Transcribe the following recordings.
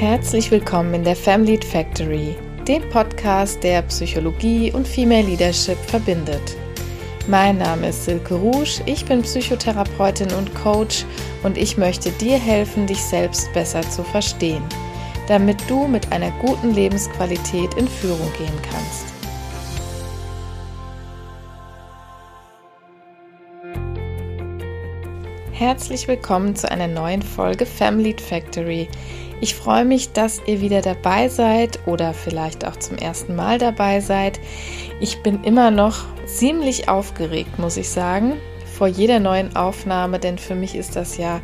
Herzlich willkommen in der Family Factory, dem Podcast, der Psychologie und Female Leadership verbindet. Mein Name ist Silke Rouge, ich bin Psychotherapeutin und Coach und ich möchte dir helfen, dich selbst besser zu verstehen, damit du mit einer guten Lebensqualität in Führung gehen kannst. Herzlich willkommen zu einer neuen Folge Family Factory. Ich freue mich, dass ihr wieder dabei seid oder vielleicht auch zum ersten Mal dabei seid. Ich bin immer noch ziemlich aufgeregt, muss ich sagen, vor jeder neuen Aufnahme, denn für mich ist das ja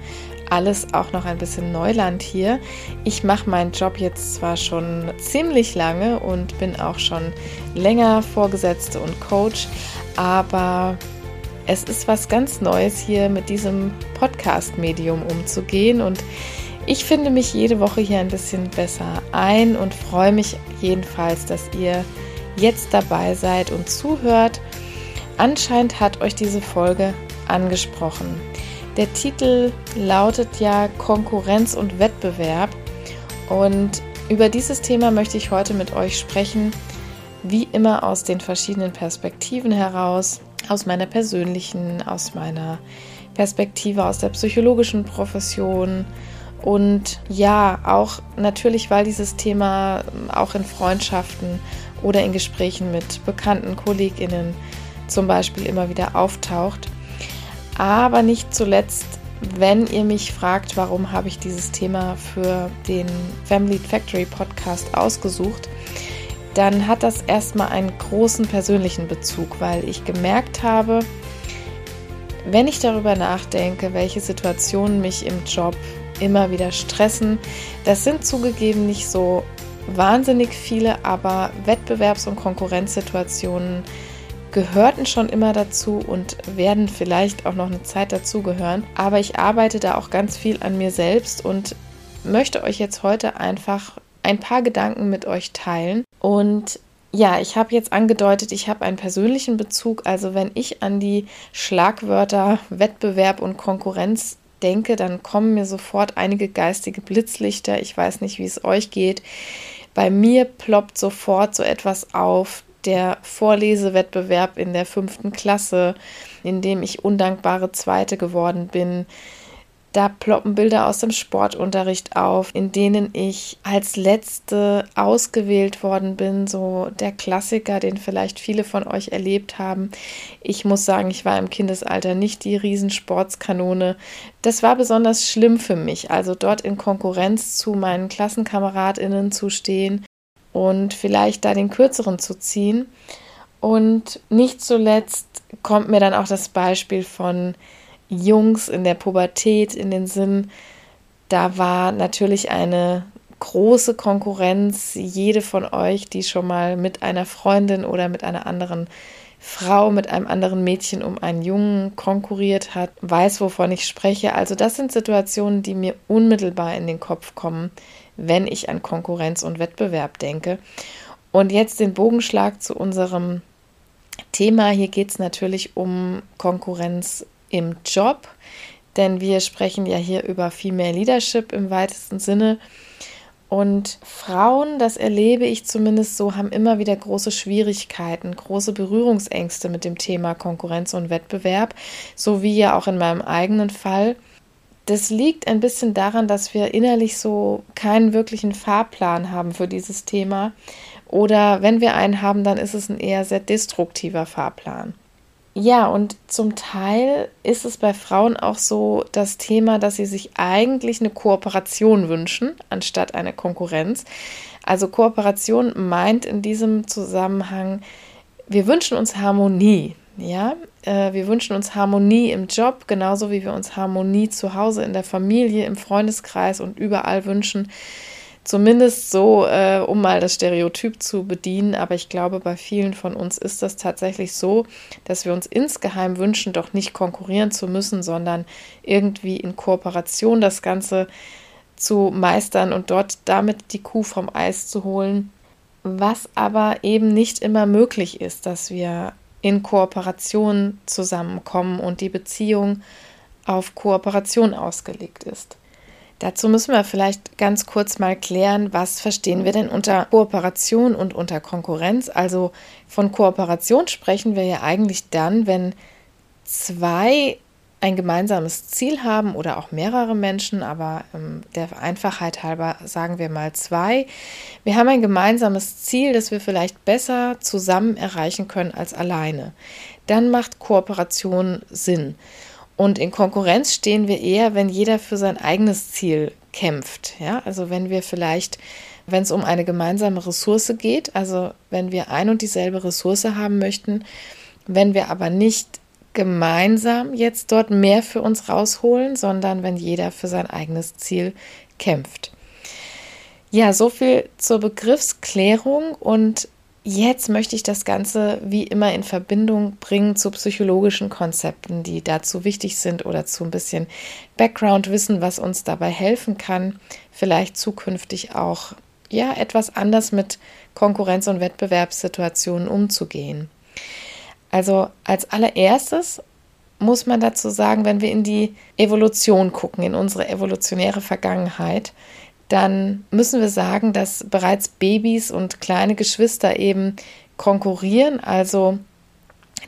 alles auch noch ein bisschen Neuland hier. Ich mache meinen Job jetzt zwar schon ziemlich lange und bin auch schon länger Vorgesetzte und Coach, aber es ist was ganz Neues hier mit diesem Podcast-Medium umzugehen und ich finde mich jede Woche hier ein bisschen besser ein und freue mich jedenfalls, dass ihr jetzt dabei seid und zuhört. Anscheinend hat euch diese Folge angesprochen. Der Titel lautet ja Konkurrenz und Wettbewerb und über dieses Thema möchte ich heute mit euch sprechen, wie immer aus den verschiedenen Perspektiven heraus aus meiner persönlichen, aus meiner Perspektive, aus der psychologischen Profession. Und ja, auch natürlich, weil dieses Thema auch in Freundschaften oder in Gesprächen mit bekannten KollegInnen zum Beispiel immer wieder auftaucht. Aber nicht zuletzt, wenn ihr mich fragt, warum habe ich dieses Thema für den Family Factory Podcast ausgesucht, dann hat das erstmal einen großen persönlichen Bezug, weil ich gemerkt habe, wenn ich darüber nachdenke, welche Situationen mich im Job immer wieder stressen, das sind zugegeben nicht so wahnsinnig viele, aber Wettbewerbs- und Konkurrenzsituationen gehörten schon immer dazu und werden vielleicht auch noch eine Zeit dazugehören. Aber ich arbeite da auch ganz viel an mir selbst und möchte euch jetzt heute einfach ein paar Gedanken mit euch teilen. Und ja, ich habe jetzt angedeutet, ich habe einen persönlichen Bezug. Also wenn ich an die Schlagwörter Wettbewerb und Konkurrenz denke, dann kommen mir sofort einige geistige Blitzlichter. Ich weiß nicht, wie es euch geht. Bei mir ploppt sofort so etwas auf, der Vorlesewettbewerb in der fünften Klasse, in dem ich undankbare Zweite geworden bin, da ploppen Bilder aus dem Sportunterricht auf, in denen ich als letzte ausgewählt worden bin, so der Klassiker, den vielleicht viele von euch erlebt haben. Ich muss sagen, ich war im Kindesalter nicht die Riesensportskanone. Das war besonders schlimm für mich, also dort in Konkurrenz zu meinen Klassenkameradinnen zu stehen und vielleicht da den kürzeren zu ziehen. Und nicht zuletzt kommt mir dann auch das Beispiel von Jungs in der Pubertät in den Sinn. Da war natürlich eine große Konkurrenz. Jede von euch, die schon mal mit einer Freundin oder mit einer anderen Frau, mit einem anderen Mädchen um einen Jungen konkurriert hat, weiß, wovon ich spreche. Also das sind Situationen, die mir unmittelbar in den Kopf kommen, wenn ich an Konkurrenz und Wettbewerb denke. Und jetzt den Bogenschlag zu unserem Thema. Hier geht es natürlich um Konkurrenz im Job, denn wir sprechen ja hier über Female Leadership im weitesten Sinne. Und Frauen, das erlebe ich zumindest so, haben immer wieder große Schwierigkeiten, große Berührungsängste mit dem Thema Konkurrenz und Wettbewerb, so wie ja auch in meinem eigenen Fall. Das liegt ein bisschen daran, dass wir innerlich so keinen wirklichen Fahrplan haben für dieses Thema. Oder wenn wir einen haben, dann ist es ein eher sehr destruktiver Fahrplan. Ja, und zum Teil ist es bei Frauen auch so das Thema, dass sie sich eigentlich eine Kooperation wünschen, anstatt eine Konkurrenz. Also Kooperation meint in diesem Zusammenhang, wir wünschen uns Harmonie. Ja, äh, wir wünschen uns Harmonie im Job, genauso wie wir uns Harmonie zu Hause, in der Familie, im Freundeskreis und überall wünschen. Zumindest so, äh, um mal das Stereotyp zu bedienen. Aber ich glaube, bei vielen von uns ist das tatsächlich so, dass wir uns insgeheim wünschen, doch nicht konkurrieren zu müssen, sondern irgendwie in Kooperation das Ganze zu meistern und dort damit die Kuh vom Eis zu holen. Was aber eben nicht immer möglich ist, dass wir in Kooperation zusammenkommen und die Beziehung auf Kooperation ausgelegt ist. Dazu müssen wir vielleicht ganz kurz mal klären, was verstehen wir denn unter Kooperation und unter Konkurrenz. Also von Kooperation sprechen wir ja eigentlich dann, wenn zwei ein gemeinsames Ziel haben oder auch mehrere Menschen, aber ähm, der Einfachheit halber sagen wir mal zwei. Wir haben ein gemeinsames Ziel, das wir vielleicht besser zusammen erreichen können als alleine. Dann macht Kooperation Sinn. Und in Konkurrenz stehen wir eher, wenn jeder für sein eigenes Ziel kämpft. Ja, also wenn wir vielleicht, wenn es um eine gemeinsame Ressource geht, also wenn wir ein und dieselbe Ressource haben möchten, wenn wir aber nicht gemeinsam jetzt dort mehr für uns rausholen, sondern wenn jeder für sein eigenes Ziel kämpft. Ja, so viel zur Begriffsklärung und Jetzt möchte ich das Ganze wie immer in Verbindung bringen zu psychologischen Konzepten, die dazu wichtig sind oder zu ein bisschen Background-Wissen, was uns dabei helfen kann, vielleicht zukünftig auch ja etwas anders mit Konkurrenz- und Wettbewerbssituationen umzugehen. Also als allererstes muss man dazu sagen, wenn wir in die Evolution gucken, in unsere evolutionäre Vergangenheit, dann müssen wir sagen, dass bereits Babys und kleine Geschwister eben konkurrieren, also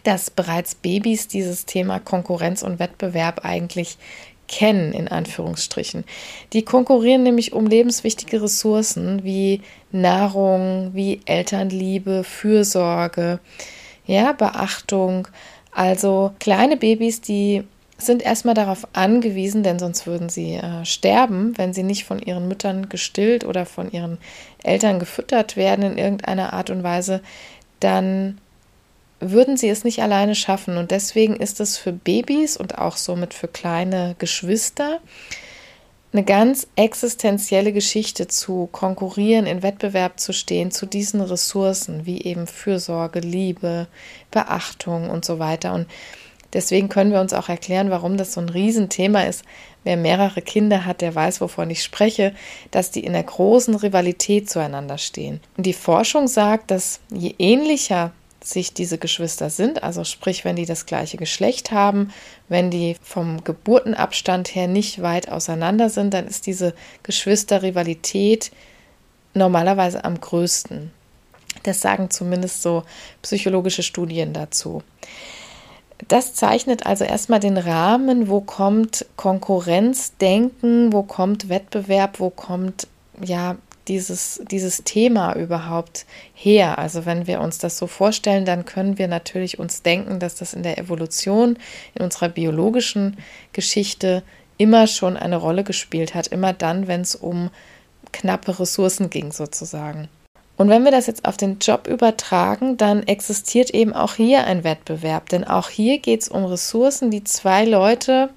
dass bereits Babys dieses Thema Konkurrenz und Wettbewerb eigentlich kennen, in Anführungsstrichen. Die konkurrieren nämlich um lebenswichtige Ressourcen wie Nahrung, wie Elternliebe, Fürsorge, ja, Beachtung. Also kleine Babys, die sind erstmal darauf angewiesen, denn sonst würden sie äh, sterben, wenn sie nicht von ihren Müttern gestillt oder von ihren Eltern gefüttert werden in irgendeiner Art und Weise, dann würden sie es nicht alleine schaffen. Und deswegen ist es für Babys und auch somit für kleine Geschwister eine ganz existenzielle Geschichte zu konkurrieren, in Wettbewerb zu stehen zu diesen Ressourcen, wie eben Fürsorge, Liebe, Beachtung und so weiter. Und Deswegen können wir uns auch erklären, warum das so ein Riesenthema ist. Wer mehrere Kinder hat, der weiß, wovon ich spreche, dass die in einer großen Rivalität zueinander stehen. Und die Forschung sagt, dass je ähnlicher sich diese Geschwister sind, also sprich, wenn die das gleiche Geschlecht haben, wenn die vom Geburtenabstand her nicht weit auseinander sind, dann ist diese Geschwisterrivalität normalerweise am größten. Das sagen zumindest so psychologische Studien dazu. Das zeichnet also erstmal den Rahmen, wo kommt Konkurrenzdenken, wo kommt Wettbewerb, wo kommt ja dieses, dieses Thema überhaupt her. Also wenn wir uns das so vorstellen, dann können wir natürlich uns denken, dass das in der Evolution, in unserer biologischen Geschichte immer schon eine Rolle gespielt hat, immer dann, wenn es um knappe Ressourcen ging sozusagen. Und wenn wir das jetzt auf den Job übertragen, dann existiert eben auch hier ein Wettbewerb. Denn auch hier geht es um Ressourcen, die zwei Leute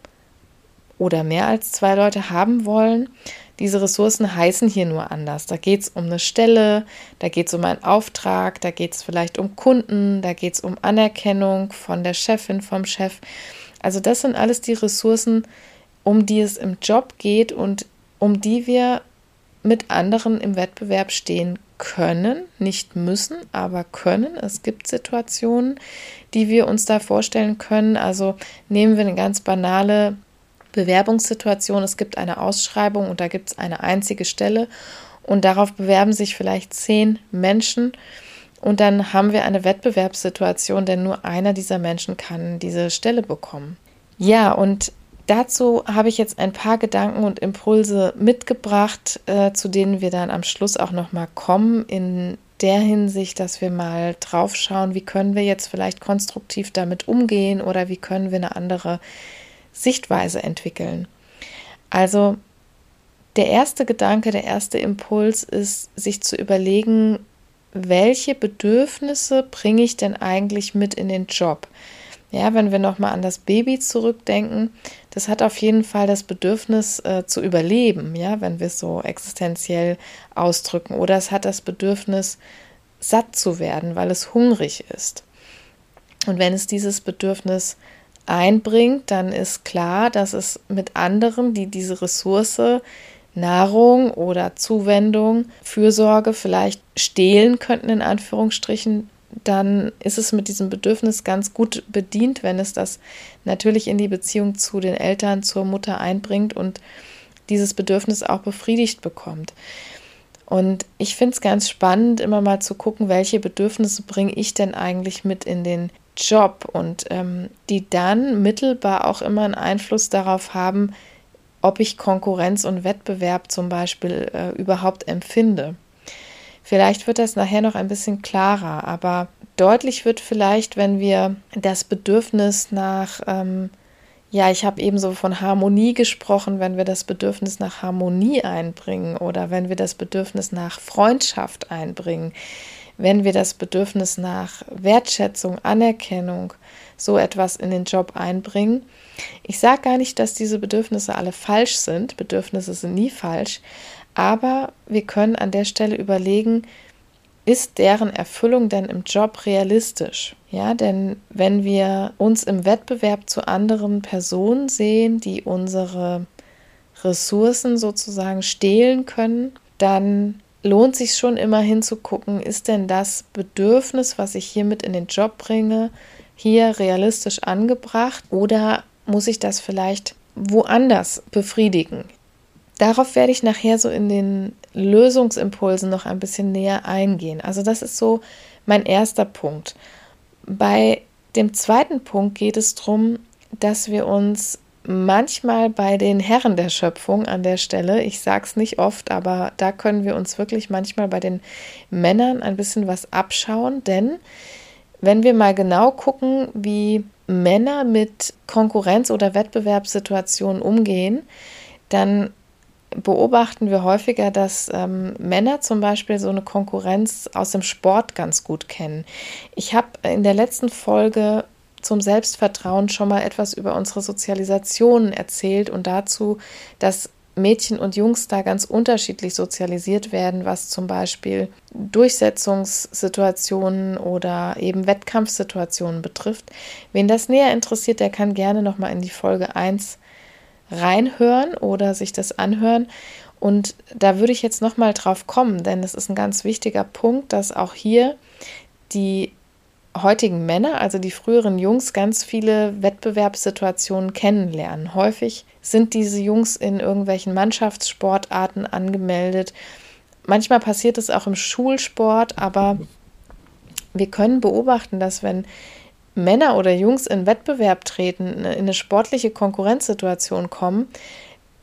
oder mehr als zwei Leute haben wollen. Diese Ressourcen heißen hier nur anders. Da geht es um eine Stelle, da geht es um einen Auftrag, da geht es vielleicht um Kunden, da geht es um Anerkennung von der Chefin, vom Chef. Also das sind alles die Ressourcen, um die es im Job geht und um die wir mit anderen im Wettbewerb stehen können, nicht müssen, aber können. Es gibt Situationen, die wir uns da vorstellen können. Also nehmen wir eine ganz banale Bewerbungssituation. Es gibt eine Ausschreibung und da gibt es eine einzige Stelle und darauf bewerben sich vielleicht zehn Menschen. Und dann haben wir eine Wettbewerbssituation, denn nur einer dieser Menschen kann diese Stelle bekommen. Ja, und Dazu habe ich jetzt ein paar Gedanken und Impulse mitgebracht, äh, zu denen wir dann am Schluss auch noch mal kommen in der Hinsicht, dass wir mal drauf schauen, wie können wir jetzt vielleicht konstruktiv damit umgehen oder wie können wir eine andere Sichtweise entwickeln. Also der erste Gedanke, der erste Impuls ist, sich zu überlegen, welche Bedürfnisse bringe ich denn eigentlich mit in den Job? Ja, wenn wir nochmal an das Baby zurückdenken, das hat auf jeden Fall das Bedürfnis äh, zu überleben, ja, wenn wir es so existenziell ausdrücken. Oder es hat das Bedürfnis, satt zu werden, weil es hungrig ist. Und wenn es dieses Bedürfnis einbringt, dann ist klar, dass es mit anderen, die diese Ressource Nahrung oder Zuwendung, Fürsorge vielleicht stehlen könnten, in Anführungsstrichen, dann ist es mit diesem Bedürfnis ganz gut bedient, wenn es das natürlich in die Beziehung zu den Eltern, zur Mutter einbringt und dieses Bedürfnis auch befriedigt bekommt. Und ich finde es ganz spannend, immer mal zu gucken, welche Bedürfnisse bringe ich denn eigentlich mit in den Job und ähm, die dann mittelbar auch immer einen Einfluss darauf haben, ob ich Konkurrenz und Wettbewerb zum Beispiel äh, überhaupt empfinde. Vielleicht wird das nachher noch ein bisschen klarer, aber deutlich wird vielleicht, wenn wir das Bedürfnis nach, ähm, ja, ich habe eben so von Harmonie gesprochen, wenn wir das Bedürfnis nach Harmonie einbringen oder wenn wir das Bedürfnis nach Freundschaft einbringen, wenn wir das Bedürfnis nach Wertschätzung, Anerkennung, so etwas in den Job einbringen. Ich sage gar nicht, dass diese Bedürfnisse alle falsch sind. Bedürfnisse sind nie falsch. Aber wir können an der Stelle überlegen, ist deren Erfüllung denn im Job realistisch? Ja, denn wenn wir uns im Wettbewerb zu anderen Personen sehen, die unsere Ressourcen sozusagen stehlen können, dann lohnt sich schon immer hinzugucken, ist denn das Bedürfnis, was ich hier mit in den Job bringe, hier realistisch angebracht oder muss ich das vielleicht woanders befriedigen? Darauf werde ich nachher so in den Lösungsimpulsen noch ein bisschen näher eingehen. Also das ist so mein erster Punkt. Bei dem zweiten Punkt geht es darum, dass wir uns manchmal bei den Herren der Schöpfung an der Stelle, ich sage es nicht oft, aber da können wir uns wirklich manchmal bei den Männern ein bisschen was abschauen, denn wenn wir mal genau gucken, wie Männer mit Konkurrenz- oder Wettbewerbssituationen umgehen, dann beobachten wir häufiger, dass ähm, Männer zum Beispiel so eine Konkurrenz aus dem Sport ganz gut kennen. Ich habe in der letzten Folge zum Selbstvertrauen schon mal etwas über unsere Sozialisation erzählt und dazu, dass Mädchen und Jungs da ganz unterschiedlich sozialisiert werden, was zum Beispiel Durchsetzungssituationen oder eben Wettkampfsituationen betrifft. Wen das näher interessiert, der kann gerne nochmal in die Folge 1 reinhören oder sich das anhören. Und da würde ich jetzt nochmal drauf kommen, denn es ist ein ganz wichtiger Punkt, dass auch hier die heutigen Männer, also die früheren Jungs, ganz viele Wettbewerbssituationen kennenlernen. Häufig sind diese Jungs in irgendwelchen Mannschaftssportarten angemeldet. Manchmal passiert es auch im Schulsport, aber wir können beobachten, dass wenn Männer oder Jungs in Wettbewerb treten, in eine sportliche Konkurrenzsituation kommen,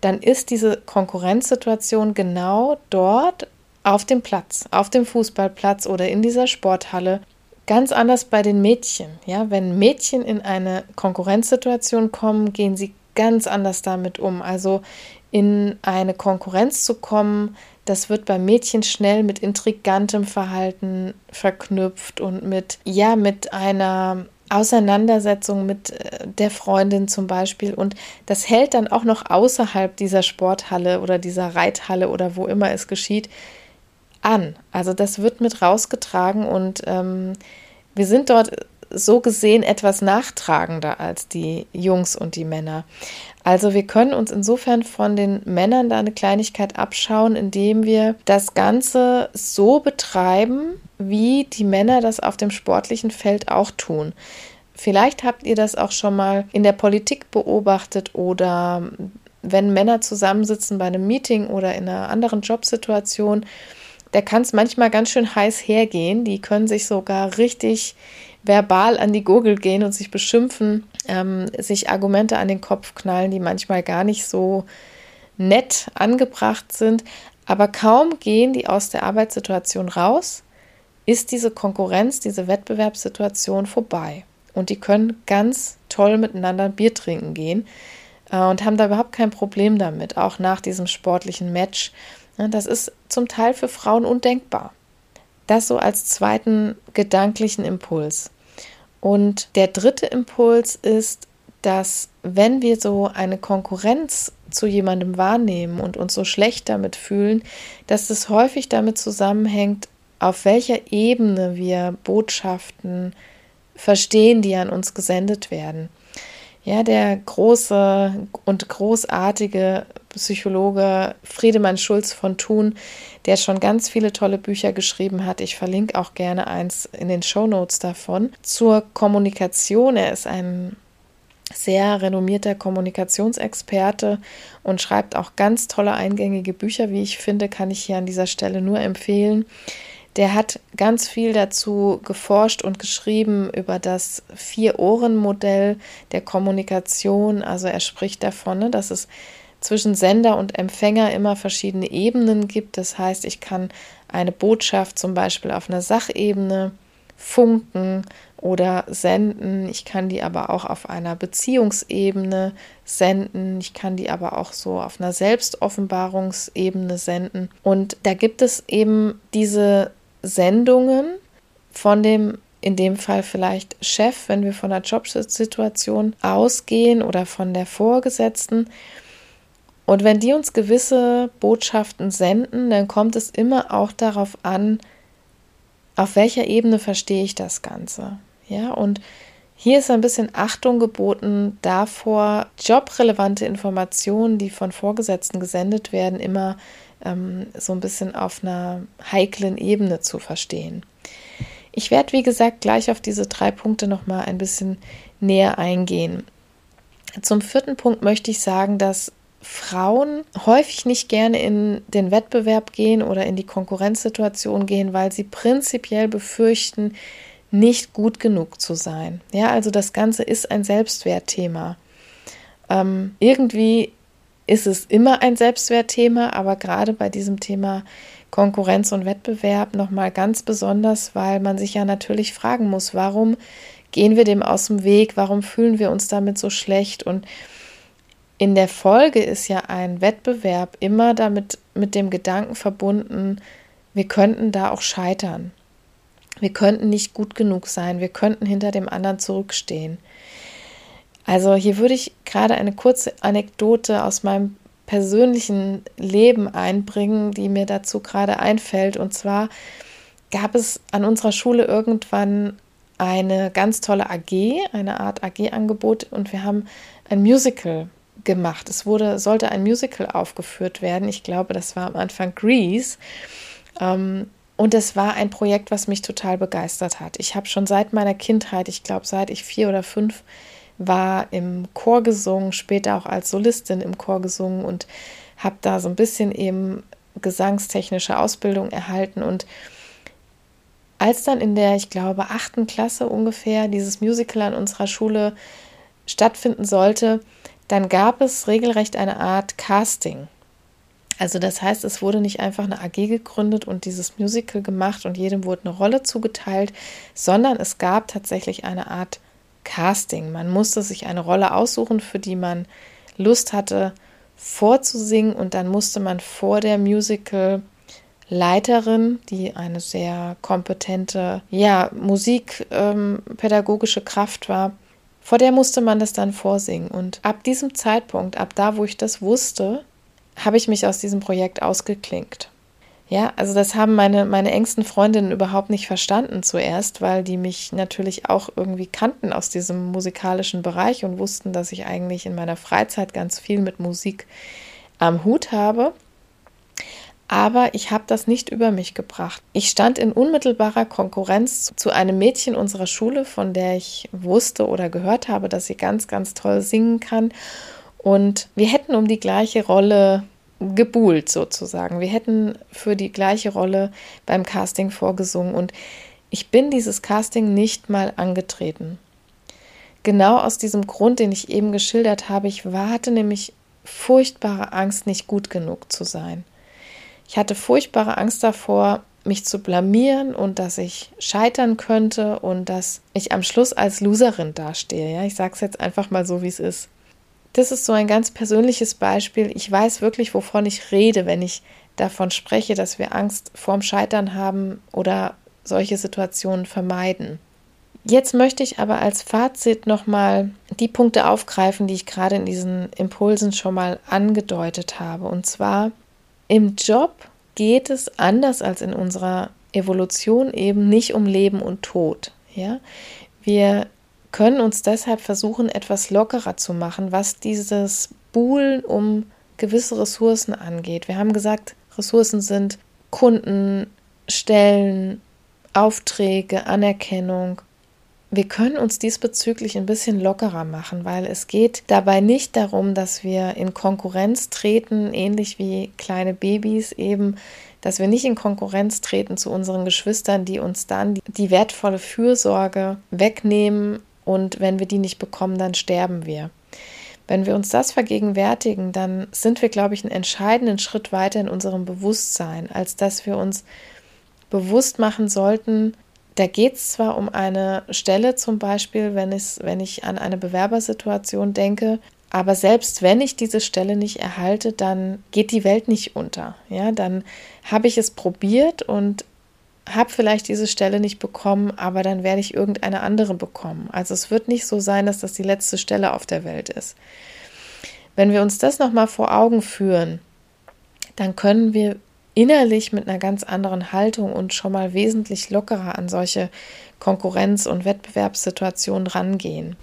dann ist diese Konkurrenzsituation genau dort auf dem Platz, auf dem Fußballplatz oder in dieser Sporthalle ganz anders bei den Mädchen. Ja, wenn Mädchen in eine Konkurrenzsituation kommen, gehen sie ganz anders damit um. Also in eine Konkurrenz zu kommen, das wird bei Mädchen schnell mit intrigantem Verhalten verknüpft und mit ja mit einer Auseinandersetzung mit äh, der Freundin zum Beispiel. Und das hält dann auch noch außerhalb dieser Sporthalle oder dieser Reithalle oder wo immer es geschieht an. Also das wird mit rausgetragen und ähm, wir sind dort so gesehen etwas nachtragender als die Jungs und die Männer. Also wir können uns insofern von den Männern da eine Kleinigkeit abschauen, indem wir das Ganze so betreiben, wie die Männer das auf dem sportlichen Feld auch tun. Vielleicht habt ihr das auch schon mal in der Politik beobachtet oder wenn Männer zusammensitzen bei einem Meeting oder in einer anderen Jobsituation, da kann es manchmal ganz schön heiß hergehen. Die können sich sogar richtig verbal an die Gurgel gehen und sich beschimpfen, ähm, sich Argumente an den Kopf knallen, die manchmal gar nicht so nett angebracht sind. Aber kaum gehen die aus der Arbeitssituation raus, ist diese Konkurrenz, diese Wettbewerbssituation vorbei. Und die können ganz toll miteinander ein Bier trinken gehen äh, und haben da überhaupt kein Problem damit, auch nach diesem sportlichen Match. Das ist zum Teil für Frauen undenkbar. Das so als zweiten gedanklichen Impuls. Und der dritte Impuls ist, dass wenn wir so eine Konkurrenz zu jemandem wahrnehmen und uns so schlecht damit fühlen, dass es häufig damit zusammenhängt, auf welcher Ebene wir Botschaften verstehen, die an uns gesendet werden. Ja, der große und großartige Psychologe Friedemann Schulz von Thun, der schon ganz viele tolle Bücher geschrieben hat. Ich verlinke auch gerne eins in den Show Notes davon zur Kommunikation. Er ist ein sehr renommierter Kommunikationsexperte und schreibt auch ganz tolle eingängige Bücher, wie ich finde, kann ich hier an dieser Stelle nur empfehlen. Der hat ganz viel dazu geforscht und geschrieben über das Vier-Ohren-Modell der Kommunikation. Also er spricht davon, ne, dass es zwischen Sender und Empfänger immer verschiedene Ebenen gibt. Das heißt, ich kann eine Botschaft zum Beispiel auf einer Sachebene funken oder senden. Ich kann die aber auch auf einer Beziehungsebene senden. Ich kann die aber auch so auf einer Selbstoffenbarungsebene senden. Und da gibt es eben diese Sendungen von dem in dem Fall vielleicht Chef, wenn wir von der Jobsituation ausgehen oder von der Vorgesetzten. Und wenn die uns gewisse Botschaften senden, dann kommt es immer auch darauf an, auf welcher Ebene verstehe ich das Ganze. Ja, und hier ist ein bisschen Achtung geboten davor, jobrelevante Informationen, die von Vorgesetzten gesendet werden, immer ähm, so ein bisschen auf einer heiklen Ebene zu verstehen. Ich werde, wie gesagt, gleich auf diese drei Punkte nochmal ein bisschen näher eingehen. Zum vierten Punkt möchte ich sagen, dass Frauen häufig nicht gerne in den Wettbewerb gehen oder in die Konkurrenzsituation gehen, weil sie prinzipiell befürchten, nicht gut genug zu sein. Ja, also das Ganze ist ein Selbstwertthema. Ähm, irgendwie ist es immer ein Selbstwertthema, aber gerade bei diesem Thema Konkurrenz und Wettbewerb nochmal ganz besonders, weil man sich ja natürlich fragen muss, warum gehen wir dem aus dem Weg, warum fühlen wir uns damit so schlecht und in der Folge ist ja ein Wettbewerb immer damit mit dem Gedanken verbunden, wir könnten da auch scheitern. Wir könnten nicht gut genug sein, wir könnten hinter dem anderen zurückstehen. Also hier würde ich gerade eine kurze Anekdote aus meinem persönlichen Leben einbringen, die mir dazu gerade einfällt. Und zwar gab es an unserer Schule irgendwann eine ganz tolle AG, eine Art AG-Angebot und wir haben ein Musical gemacht. Es wurde, sollte ein Musical aufgeführt werden. Ich glaube, das war am Anfang Grease. Ähm, und es war ein Projekt, was mich total begeistert hat. Ich habe schon seit meiner Kindheit, ich glaube, seit ich vier oder fünf war, im Chor gesungen, später auch als Solistin im Chor gesungen und habe da so ein bisschen eben gesangstechnische Ausbildung erhalten. Und als dann in der, ich glaube, achten Klasse ungefähr dieses Musical an unserer Schule stattfinden sollte, dann gab es regelrecht eine Art Casting. Also das heißt, es wurde nicht einfach eine AG gegründet und dieses Musical gemacht und jedem wurde eine Rolle zugeteilt, sondern es gab tatsächlich eine Art Casting. Man musste sich eine Rolle aussuchen, für die man Lust hatte vorzusingen und dann musste man vor der Musical Leiterin, die eine sehr kompetente, ja, musikpädagogische ähm, Kraft war, vor der musste man das dann vorsingen. Und ab diesem Zeitpunkt, ab da, wo ich das wusste, habe ich mich aus diesem Projekt ausgeklinkt. Ja, also das haben meine, meine engsten Freundinnen überhaupt nicht verstanden zuerst, weil die mich natürlich auch irgendwie kannten aus diesem musikalischen Bereich und wussten, dass ich eigentlich in meiner Freizeit ganz viel mit Musik am Hut habe aber ich habe das nicht über mich gebracht. Ich stand in unmittelbarer Konkurrenz zu einem Mädchen unserer Schule, von der ich wusste oder gehört habe, dass sie ganz, ganz toll singen kann. Und wir hätten um die gleiche Rolle gebuhlt sozusagen. Wir hätten für die gleiche Rolle beim Casting vorgesungen und ich bin dieses Casting nicht mal angetreten. Genau aus diesem Grund, den ich eben geschildert habe, ich hatte nämlich furchtbare Angst, nicht gut genug zu sein. Ich hatte furchtbare Angst davor, mich zu blamieren und dass ich scheitern könnte und dass ich am Schluss als Loserin dastehe. Ja, ich sage es jetzt einfach mal so, wie es ist. Das ist so ein ganz persönliches Beispiel. Ich weiß wirklich, wovon ich rede, wenn ich davon spreche, dass wir Angst vorm Scheitern haben oder solche Situationen vermeiden. Jetzt möchte ich aber als Fazit nochmal die Punkte aufgreifen, die ich gerade in diesen Impulsen schon mal angedeutet habe. Und zwar im Job geht es anders als in unserer Evolution eben nicht um Leben und Tod. Ja? Wir können uns deshalb versuchen, etwas lockerer zu machen, was dieses Buhlen um gewisse Ressourcen angeht. Wir haben gesagt, Ressourcen sind Kunden, Stellen, Aufträge, Anerkennung. wir können uns diesbezüglich ein bisschen lockerer machen, weil es geht dabei nicht darum, dass wir in Konkurrenz treten, ähnlich wie kleine Babys eben, dass wir nicht in Konkurrenz treten zu unseren Geschwistern, die uns dann die wertvolle Fürsorge wegnehmen und wenn wir die nicht bekommen, dann sterben wir. Wenn wir uns das vergegenwärtigen, dann sind wir, glaube ich, einen entscheidenden Schritt weiter in unserem Bewusstsein, als dass wir uns bewusst machen sollten, da geht es zwar um eine Stelle zum Beispiel, wenn, es, wenn ich an eine Bewerbersituation denke, aber selbst wenn ich diese Stelle nicht erhalte, dann geht die Welt nicht unter. Ja, dann habe ich es probiert und habe vielleicht diese Stelle nicht bekommen, aber dann werde ich irgendeine andere bekommen. Also es wird nicht so sein, dass das die letzte Stelle auf der Welt ist. Wenn wir uns das nochmal vor Augen führen, dann können wir innerlich mit einer ganz anderen Haltung und schon mal wesentlich lockerer an solche Konkurrenz- und Wettbewerbssituationen rangehen.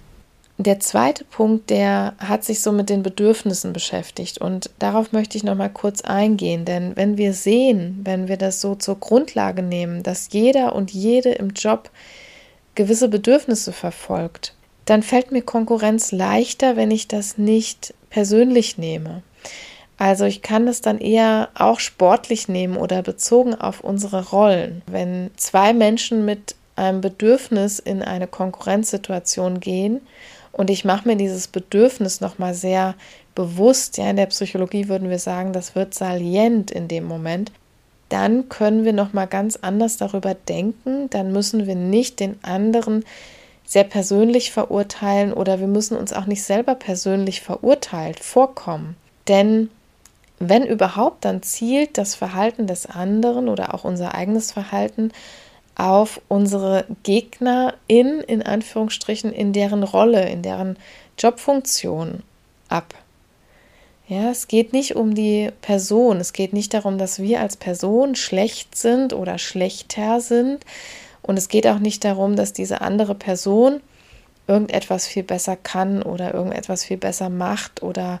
Der zweite Punkt, der hat sich so mit den Bedürfnissen beschäftigt und darauf möchte ich noch mal kurz eingehen, denn wenn wir sehen, wenn wir das so zur Grundlage nehmen, dass jeder und jede im Job gewisse Bedürfnisse verfolgt, dann fällt mir Konkurrenz leichter, wenn ich das nicht persönlich nehme. Also ich kann das dann eher auch sportlich nehmen oder bezogen auf unsere Rollen. Wenn zwei Menschen mit einem Bedürfnis in eine Konkurrenzsituation gehen und ich mache mir dieses Bedürfnis nochmal sehr bewusst, ja, in der Psychologie würden wir sagen, das wird salient in dem Moment, dann können wir nochmal ganz anders darüber denken, dann müssen wir nicht den anderen sehr persönlich verurteilen oder wir müssen uns auch nicht selber persönlich verurteilt vorkommen. Denn wenn überhaupt, dann zielt das Verhalten des anderen oder auch unser eigenes Verhalten auf unsere Gegner in, in Anführungsstrichen, in deren Rolle, in deren Jobfunktion ab. Ja, es geht nicht um die Person, es geht nicht darum, dass wir als Person schlecht sind oder schlechter sind und es geht auch nicht darum, dass diese andere Person irgendetwas viel besser kann oder irgendetwas viel besser macht oder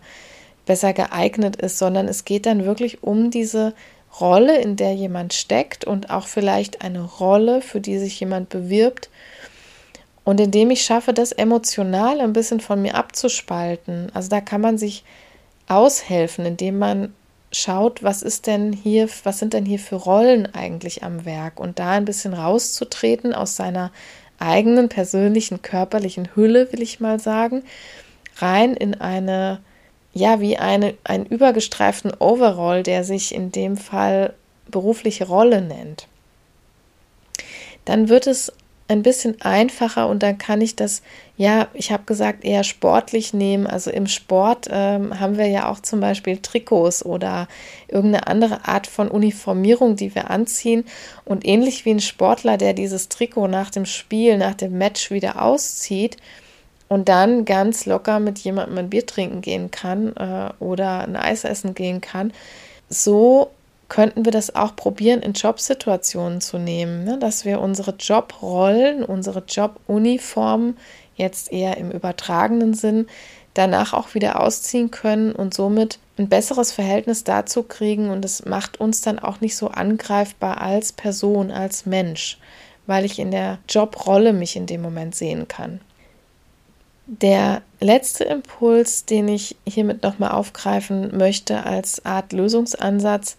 besser geeignet ist, sondern es geht dann wirklich um diese Rolle, in der jemand steckt und auch vielleicht eine Rolle, für die sich jemand bewirbt. Und indem ich schaffe, das emotional ein bisschen von mir abzuspalten, also da kann man sich aushelfen, indem man schaut, was ist denn hier, was sind denn hier für Rollen eigentlich am Werk und da ein bisschen rauszutreten aus seiner eigenen persönlichen körperlichen Hülle, will ich mal sagen, rein in eine ja, wie eine, einen übergestreiften Overall, der sich in dem Fall berufliche Rolle nennt. Dann wird es ein bisschen einfacher und dann kann ich das, ja, ich habe gesagt, eher sportlich nehmen. Also im Sport ähm, haben wir ja auch zum Beispiel Trikots oder irgendeine andere Art von Uniformierung, die wir anziehen. Und ähnlich wie ein Sportler, der dieses Trikot nach dem Spiel, nach dem Match wieder auszieht, und dann ganz locker mit jemandem ein Bier trinken gehen kann äh, oder ein Eis essen gehen kann. So könnten wir das auch probieren, in Jobsituationen zu nehmen, ne? dass wir unsere Jobrollen, unsere Jobuniformen jetzt eher im übertragenen Sinn danach auch wieder ausziehen können und somit ein besseres Verhältnis dazu kriegen und es macht uns dann auch nicht so angreifbar als Person, als Mensch, weil ich in der Jobrolle mich in dem Moment sehen kann. Der letzte Impuls, den ich hiermit nochmal aufgreifen möchte als Art Lösungsansatz,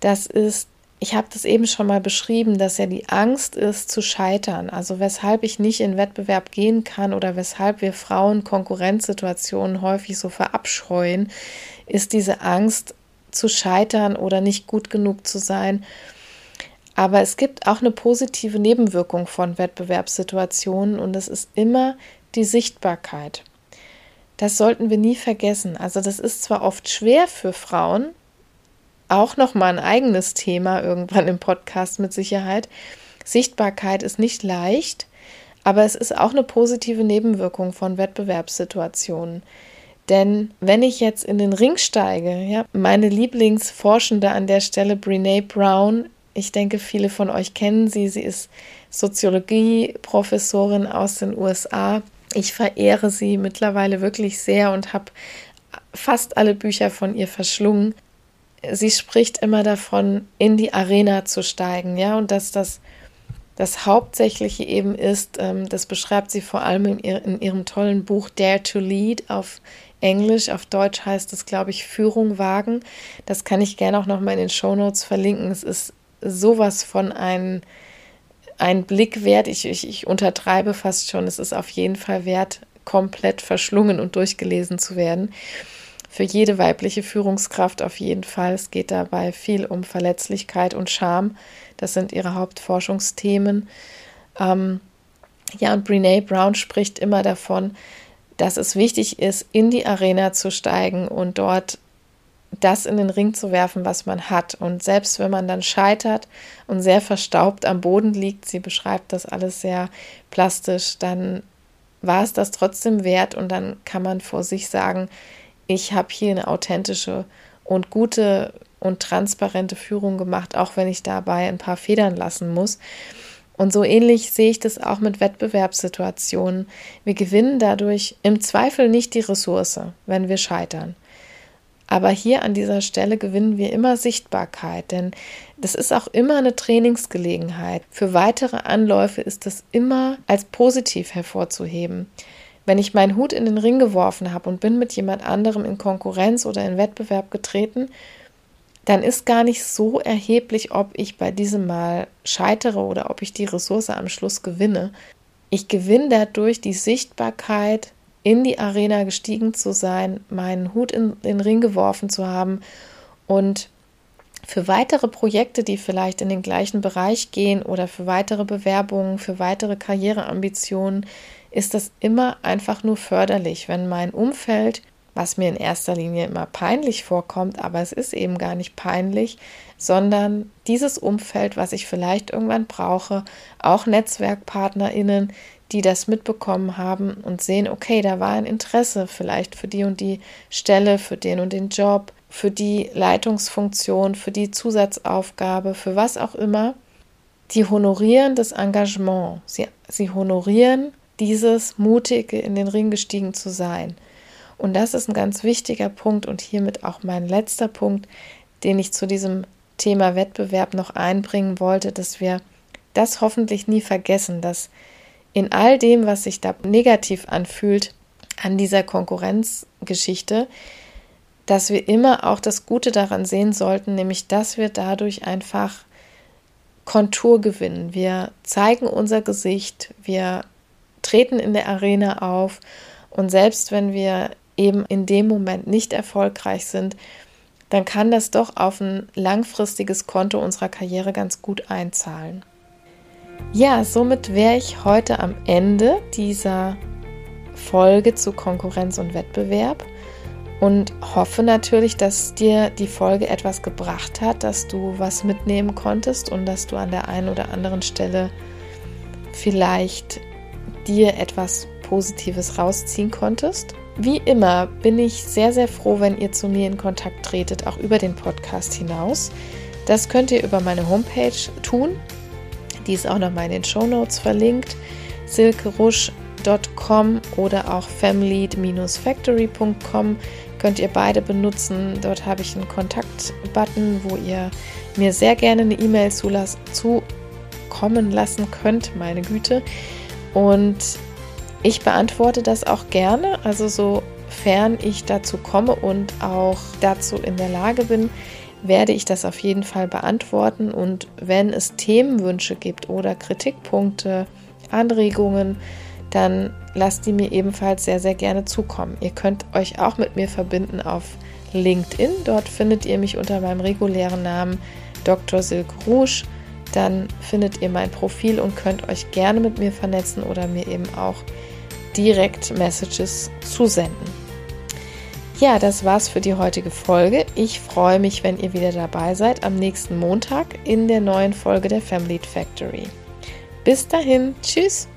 das ist, ich habe das eben schon mal beschrieben, dass ja die Angst ist zu scheitern. Also weshalb ich nicht in Wettbewerb gehen kann oder weshalb wir Frauen Konkurrenzsituationen häufig so verabscheuen, ist diese Angst zu scheitern oder nicht gut genug zu sein. Aber es gibt auch eine positive Nebenwirkung von Wettbewerbssituationen und es ist immer die Sichtbarkeit. Das sollten wir nie vergessen. Also das ist zwar oft schwer für Frauen, auch noch mal ein eigenes Thema irgendwann im Podcast mit Sicherheit. Sichtbarkeit ist nicht leicht, aber es ist auch eine positive Nebenwirkung von Wettbewerbssituationen. Denn wenn ich jetzt in den Ring steige, ja, meine Lieblingsforschende an der Stelle, Brene Brown, ich denke, viele von euch kennen sie. Sie ist Soziologie-Professorin aus den USA ich verehre sie mittlerweile wirklich sehr und habe fast alle Bücher von ihr verschlungen. Sie spricht immer davon, in die Arena zu steigen, ja, und dass das das Hauptsächliche eben ist, ähm, das beschreibt sie vor allem in, ihr, in, ihrem tollen Buch Dare to Lead auf Englisch. Auf Deutsch heißt es, glaube ich, Führung wagen. Das kann ich gerne auch nochmal in den Show Notes verlinken. Es ist sowas von ein, ein Blick wert. Ich, ich, ich untertreibe fast schon. Es ist auf jeden Fall wert, komplett verschlungen und durchgelesen zu werden. Für jede weibliche Führungskraft auf jeden Fall. Es geht dabei viel um Verletzlichkeit und Scham. Das sind ihre Hauptforschungsthemen. Ähm, ja, und Brene Brown spricht immer davon, dass es wichtig ist, in die Arena zu steigen und dort das in den Ring zu werfen, was man hat. Und selbst wenn man dann scheitert und sehr verstaubt am Boden liegt, sie beschreibt das alles sehr plastisch, dann war es das trotzdem wert und dann kann man vor sich sagen, ich habe hier eine authentische und gute und transparente Führung gemacht, auch wenn ich dabei ein paar Federn lassen muss. Und so ähnlich sehe ich das auch mit Wettbewerbssituationen. Wir gewinnen dadurch im Zweifel nicht die Ressource, wenn wir scheitern. Aber hier an dieser Stelle gewinnen wir immer Sichtbarkeit, denn das ist auch immer eine Trainingsgelegenheit. Für weitere Anläufe ist das immer als positiv hervorzuheben. Wenn ich meinen Hut in den Ring geworfen habe und bin mit jemand anderem in Konkurrenz oder in Wettbewerb getreten, dann ist gar nicht so erheblich, ob ich bei diesem Mal scheitere oder ob ich die Ressource am Schluss gewinne. Ich gewinne dadurch die Sichtbarkeit, in die Arena gestiegen zu sein, meinen Hut in den Ring geworfen zu haben und für weitere Projekte, die vielleicht in den gleichen Bereich gehen oder für weitere Bewerbungen, für weitere Karriereambitionen, ist das immer einfach nur förderlich, wenn mein Umfeld was mir in erster Linie immer peinlich vorkommt, aber es ist eben gar nicht peinlich, sondern dieses Umfeld, was ich vielleicht irgendwann brauche, auch Netzwerkpartnerinnen, die das mitbekommen haben und sehen, okay, da war ein Interesse vielleicht für die und die Stelle, für den und den Job, für die Leitungsfunktion, für die Zusatzaufgabe, für was auch immer. Die honorieren das Engagement. Sie, sie honorieren dieses mutige in den Ring gestiegen zu sein. Und das ist ein ganz wichtiger Punkt und hiermit auch mein letzter Punkt, den ich zu diesem Thema Wettbewerb noch einbringen wollte, dass wir das hoffentlich nie vergessen, dass in all dem, was sich da negativ anfühlt, an dieser Konkurrenzgeschichte, dass wir immer auch das Gute daran sehen sollten, nämlich dass wir dadurch einfach Kontur gewinnen. Wir zeigen unser Gesicht, wir treten in der Arena auf und selbst wenn wir eben in dem Moment nicht erfolgreich sind, dann kann das doch auf ein langfristiges Konto unserer Karriere ganz gut einzahlen. Ja, somit wäre ich heute am Ende dieser Folge zu Konkurrenz und Wettbewerb und hoffe natürlich, dass dir die Folge etwas gebracht hat, dass du was mitnehmen konntest und dass du an der einen oder anderen Stelle vielleicht dir etwas Positives rausziehen konntest. Wie immer bin ich sehr, sehr froh, wenn ihr zu mir in Kontakt tretet, auch über den Podcast hinaus. Das könnt ihr über meine Homepage tun. Die ist auch nochmal in den Show Notes verlinkt. silkerusch.com oder auch family-factory.com könnt ihr beide benutzen. Dort habe ich einen Kontakt-Button, wo ihr mir sehr gerne eine E-Mail zukommen lassen könnt, meine Güte. Und ich beantworte das auch gerne, also sofern ich dazu komme und auch dazu in der Lage bin, werde ich das auf jeden Fall beantworten. Und wenn es Themenwünsche gibt oder Kritikpunkte, Anregungen, dann lasst die mir ebenfalls sehr, sehr gerne zukommen. Ihr könnt euch auch mit mir verbinden auf LinkedIn. Dort findet ihr mich unter meinem regulären Namen Dr. Silke Rouge. Dann findet ihr mein Profil und könnt euch gerne mit mir vernetzen oder mir eben auch direkt Messages zusenden. Ja, das war's für die heutige Folge. Ich freue mich, wenn ihr wieder dabei seid am nächsten Montag in der neuen Folge der Family Factory. Bis dahin, tschüss!